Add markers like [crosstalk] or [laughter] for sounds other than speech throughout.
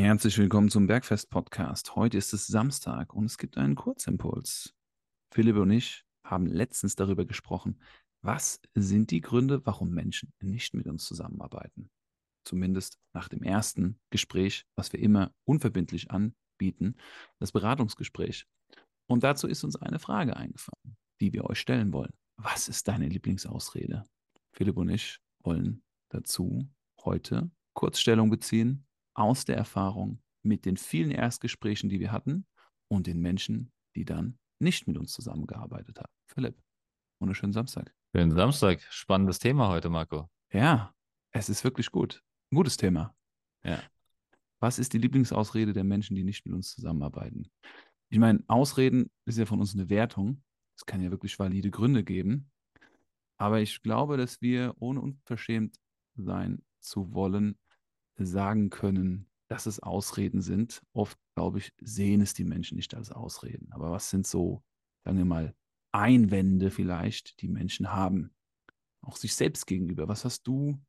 Herzlich willkommen zum Bergfest-Podcast. Heute ist es Samstag und es gibt einen Kurzimpuls. Philipp und ich haben letztens darüber gesprochen, was sind die Gründe, warum Menschen nicht mit uns zusammenarbeiten. Zumindest nach dem ersten Gespräch, was wir immer unverbindlich anbieten, das Beratungsgespräch. Und dazu ist uns eine Frage eingefallen, die wir euch stellen wollen. Was ist deine Lieblingsausrede? Philipp und ich wollen dazu heute Kurzstellung beziehen aus der Erfahrung mit den vielen Erstgesprächen, die wir hatten und den Menschen, die dann nicht mit uns zusammengearbeitet haben. Philipp, wunderschönen Samstag. Schönen Samstag. Spannendes Thema heute, Marco. Ja, es ist wirklich gut. Ein gutes Thema. Ja. Was ist die Lieblingsausrede der Menschen, die nicht mit uns zusammenarbeiten? Ich meine, Ausreden ist ja von uns eine Wertung. Es kann ja wirklich valide Gründe geben. Aber ich glaube, dass wir, ohne unverschämt sein zu wollen, sagen können, dass es Ausreden sind. Oft, glaube ich, sehen es die Menschen nicht als Ausreden. Aber was sind so, sagen wir mal, Einwände vielleicht, die Menschen haben? Auch sich selbst gegenüber. Was hast du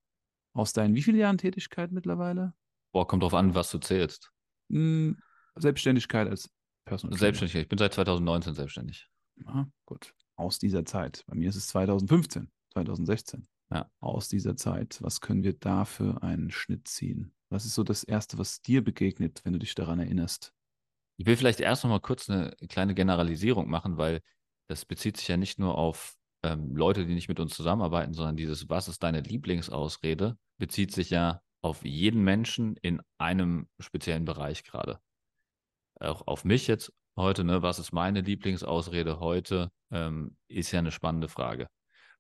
aus deinen wie viele Jahren Tätigkeit mittlerweile? Boah, kommt drauf an, was du zählst. Hm, Selbstständigkeit als Personal Selbstständig. Ich bin seit 2019 selbstständig. Ja, gut. Aus dieser Zeit. Bei mir ist es 2015, 2016 ja. aus dieser Zeit? Was können wir da für einen Schnitt ziehen? Was ist so das Erste, was dir begegnet, wenn du dich daran erinnerst? Ich will vielleicht erst noch mal kurz eine kleine Generalisierung machen, weil das bezieht sich ja nicht nur auf ähm, Leute, die nicht mit uns zusammenarbeiten, sondern dieses Was ist deine Lieblingsausrede, bezieht sich ja auf jeden Menschen in einem speziellen Bereich gerade. Auch auf mich jetzt heute, ne? Was ist meine Lieblingsausrede heute? Ähm, ist ja eine spannende Frage.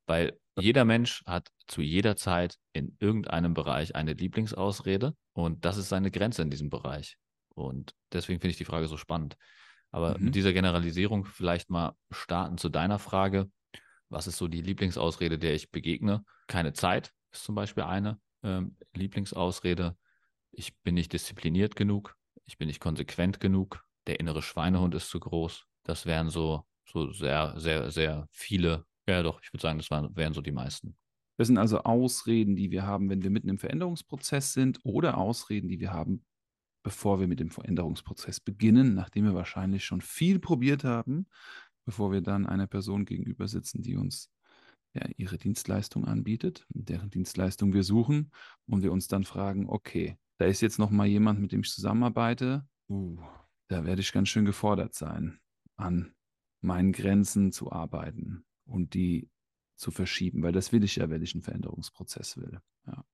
Weil jeder Mensch hat zu jeder Zeit in irgendeinem Bereich eine Lieblingsausrede und das ist seine Grenze in diesem Bereich. Und deswegen finde ich die Frage so spannend. Aber mhm. mit dieser Generalisierung vielleicht mal starten zu deiner Frage. Was ist so die Lieblingsausrede, der ich begegne? Keine Zeit ist zum Beispiel eine ähm, Lieblingsausrede. Ich bin nicht diszipliniert genug. Ich bin nicht konsequent genug. Der innere Schweinehund ist zu groß. Das wären so, so sehr, sehr, sehr viele ja, doch, ich würde sagen, das waren, wären so die meisten. Das sind also Ausreden, die wir haben, wenn wir mitten im Veränderungsprozess sind oder Ausreden, die wir haben, bevor wir mit dem Veränderungsprozess beginnen, nachdem wir wahrscheinlich schon viel probiert haben, bevor wir dann einer Person gegenüber sitzen, die uns ja, ihre Dienstleistung anbietet, deren Dienstleistung wir suchen und wir uns dann fragen, okay, da ist jetzt noch mal jemand, mit dem ich zusammenarbeite, uh, da werde ich ganz schön gefordert sein, an meinen Grenzen zu arbeiten, und die zu verschieben, weil das will ich ja, wenn ich einen Veränderungsprozess will. Ja.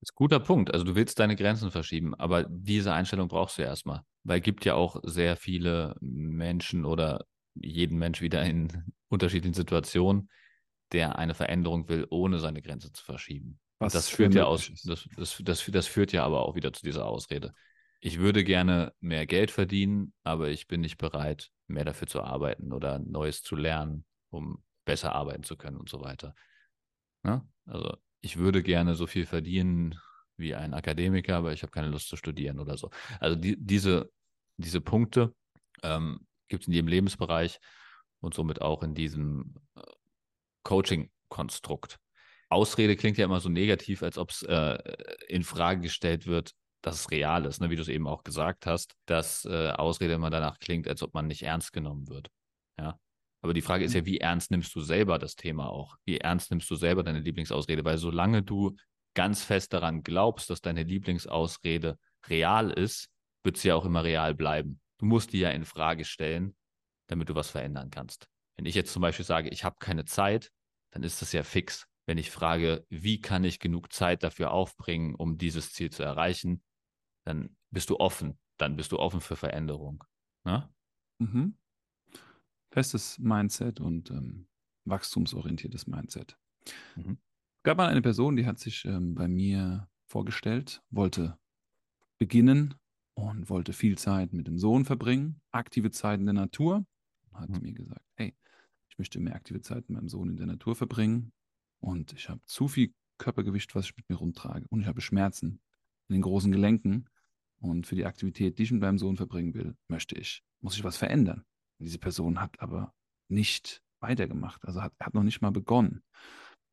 Das ist ein guter Punkt. Also du willst deine Grenzen verschieben, aber diese Einstellung brauchst du ja erstmal. Weil es gibt ja auch sehr viele Menschen oder jeden Mensch wieder in [laughs] unterschiedlichen Situationen, der eine Veränderung will, ohne seine Grenze zu verschieben. Was das führt ja aus, das, das, das, das führt ja aber auch wieder zu dieser Ausrede. Ich würde gerne mehr Geld verdienen, aber ich bin nicht bereit, mehr dafür zu arbeiten oder Neues zu lernen, um besser arbeiten zu können und so weiter. Ja? Ne? Also ich würde gerne so viel verdienen wie ein Akademiker, aber ich habe keine Lust zu studieren oder so. Also die, diese, diese Punkte ähm, gibt es in jedem Lebensbereich und somit auch in diesem äh, Coaching-Konstrukt. Ausrede klingt ja immer so negativ, als ob es äh, in Frage gestellt wird, dass es real ist, ne? wie du es eben auch gesagt hast, dass äh, Ausrede immer danach klingt, als ob man nicht ernst genommen wird. Ja, aber die Frage ist ja, mhm. wie ernst nimmst du selber das Thema auch? Wie ernst nimmst du selber deine Lieblingsausrede? Weil solange du ganz fest daran glaubst, dass deine Lieblingsausrede real ist, wird sie ja auch immer real bleiben. Du musst die ja in Frage stellen, damit du was verändern kannst. Wenn ich jetzt zum Beispiel sage, ich habe keine Zeit, dann ist das ja fix. Wenn ich frage, wie kann ich genug Zeit dafür aufbringen, um dieses Ziel zu erreichen, dann bist du offen. Dann bist du offen für Veränderung. Ne? Mhm festes Mindset und ähm, wachstumsorientiertes Mindset. Mhm. Gab mal eine Person, die hat sich ähm, bei mir vorgestellt, wollte beginnen und wollte viel Zeit mit dem Sohn verbringen, aktive Zeit in der Natur. Hat mhm. mir gesagt, hey, ich möchte mehr aktive Zeit mit meinem Sohn in der Natur verbringen und ich habe zu viel Körpergewicht, was ich mit mir rumtrage und ich habe Schmerzen in den großen Gelenken und für die Aktivität, die ich mit meinem Sohn verbringen will, möchte ich, muss ich was verändern. Diese Person hat aber nicht weitergemacht, also hat, hat noch nicht mal begonnen.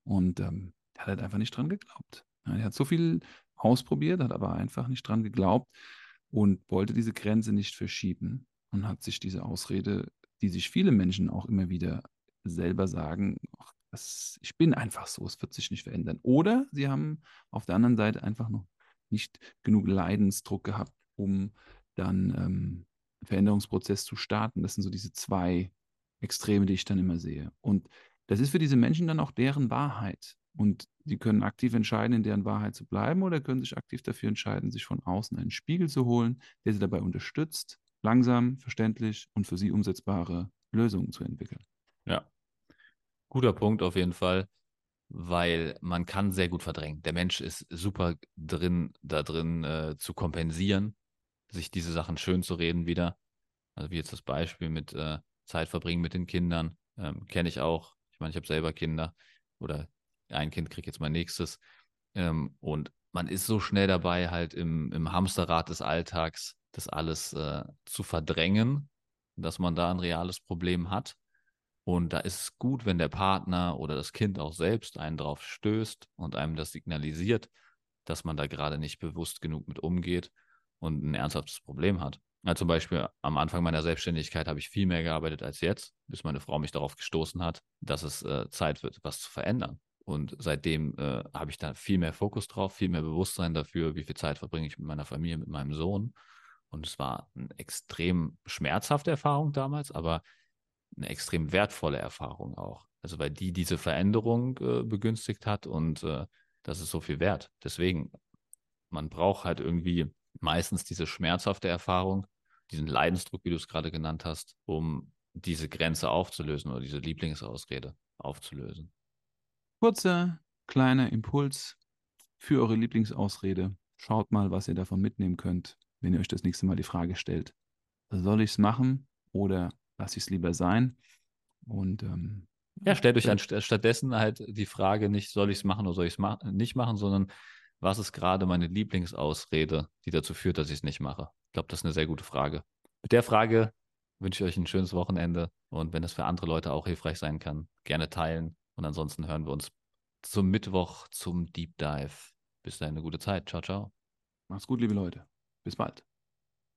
Und ähm, hat halt einfach nicht dran geglaubt. Ja, er hat so viel ausprobiert, hat aber einfach nicht dran geglaubt. und wollte diese Grenze nicht verschieben und hat sich diese Ausrede, die sich viele Menschen auch immer wieder selber sagen, ach, das, ich bin einfach so, es wird sich nicht verändern. Oder sie haben auf der anderen Seite einfach noch nicht genug Leidensdruck gehabt, um dann ähm, Veränderungsprozess zu starten. Das sind so diese zwei Extreme, die ich dann immer sehe. Und das ist für diese Menschen dann auch deren Wahrheit. Und die können aktiv entscheiden, in deren Wahrheit zu bleiben oder können sich aktiv dafür entscheiden, sich von außen einen Spiegel zu holen, der sie dabei unterstützt, langsam, verständlich und für sie umsetzbare Lösungen zu entwickeln. Ja, guter Punkt auf jeden Fall, weil man kann sehr gut verdrängen. Der Mensch ist super drin, da drin äh, zu kompensieren, sich diese Sachen schön zu reden wieder. Also wie jetzt das Beispiel mit äh, Zeit verbringen mit den Kindern, ähm, kenne ich auch. Ich meine, ich habe selber Kinder oder ein Kind kriegt jetzt mein nächstes. Ähm, und man ist so schnell dabei, halt im, im Hamsterrad des Alltags das alles äh, zu verdrängen, dass man da ein reales Problem hat. Und da ist es gut, wenn der Partner oder das Kind auch selbst einen drauf stößt und einem das signalisiert, dass man da gerade nicht bewusst genug mit umgeht und ein ernsthaftes Problem hat. Ja, zum Beispiel am Anfang meiner Selbstständigkeit habe ich viel mehr gearbeitet als jetzt, bis meine Frau mich darauf gestoßen hat, dass es äh, Zeit wird, was zu verändern. Und seitdem äh, habe ich da viel mehr Fokus drauf, viel mehr Bewusstsein dafür, wie viel Zeit verbringe ich mit meiner Familie, mit meinem Sohn. Und es war eine extrem schmerzhafte Erfahrung damals, aber eine extrem wertvolle Erfahrung auch. Also weil die diese Veränderung äh, begünstigt hat und äh, das ist so viel wert. Deswegen, man braucht halt irgendwie meistens diese schmerzhafte Erfahrung, diesen Leidensdruck, wie du es gerade genannt hast, um diese Grenze aufzulösen oder diese Lieblingsausrede aufzulösen. Kurzer, kleiner Impuls für eure Lieblingsausrede. Schaut mal, was ihr davon mitnehmen könnt, wenn ihr euch das nächste Mal die Frage stellt. Soll ich es machen oder lasse ich es lieber sein? Und ähm, ja, stellt euch dann stattdessen halt die Frage nicht, soll ich es machen oder soll ich es ma nicht machen, sondern was ist gerade meine Lieblingsausrede, die dazu führt, dass ich es nicht mache? Ich glaube, das ist eine sehr gute Frage. Mit der Frage wünsche ich euch ein schönes Wochenende und wenn es für andere Leute auch hilfreich sein kann, gerne teilen. Und ansonsten hören wir uns zum Mittwoch zum Deep Dive. Bis dahin eine gute Zeit. Ciao, ciao. Macht's gut, liebe Leute. Bis bald.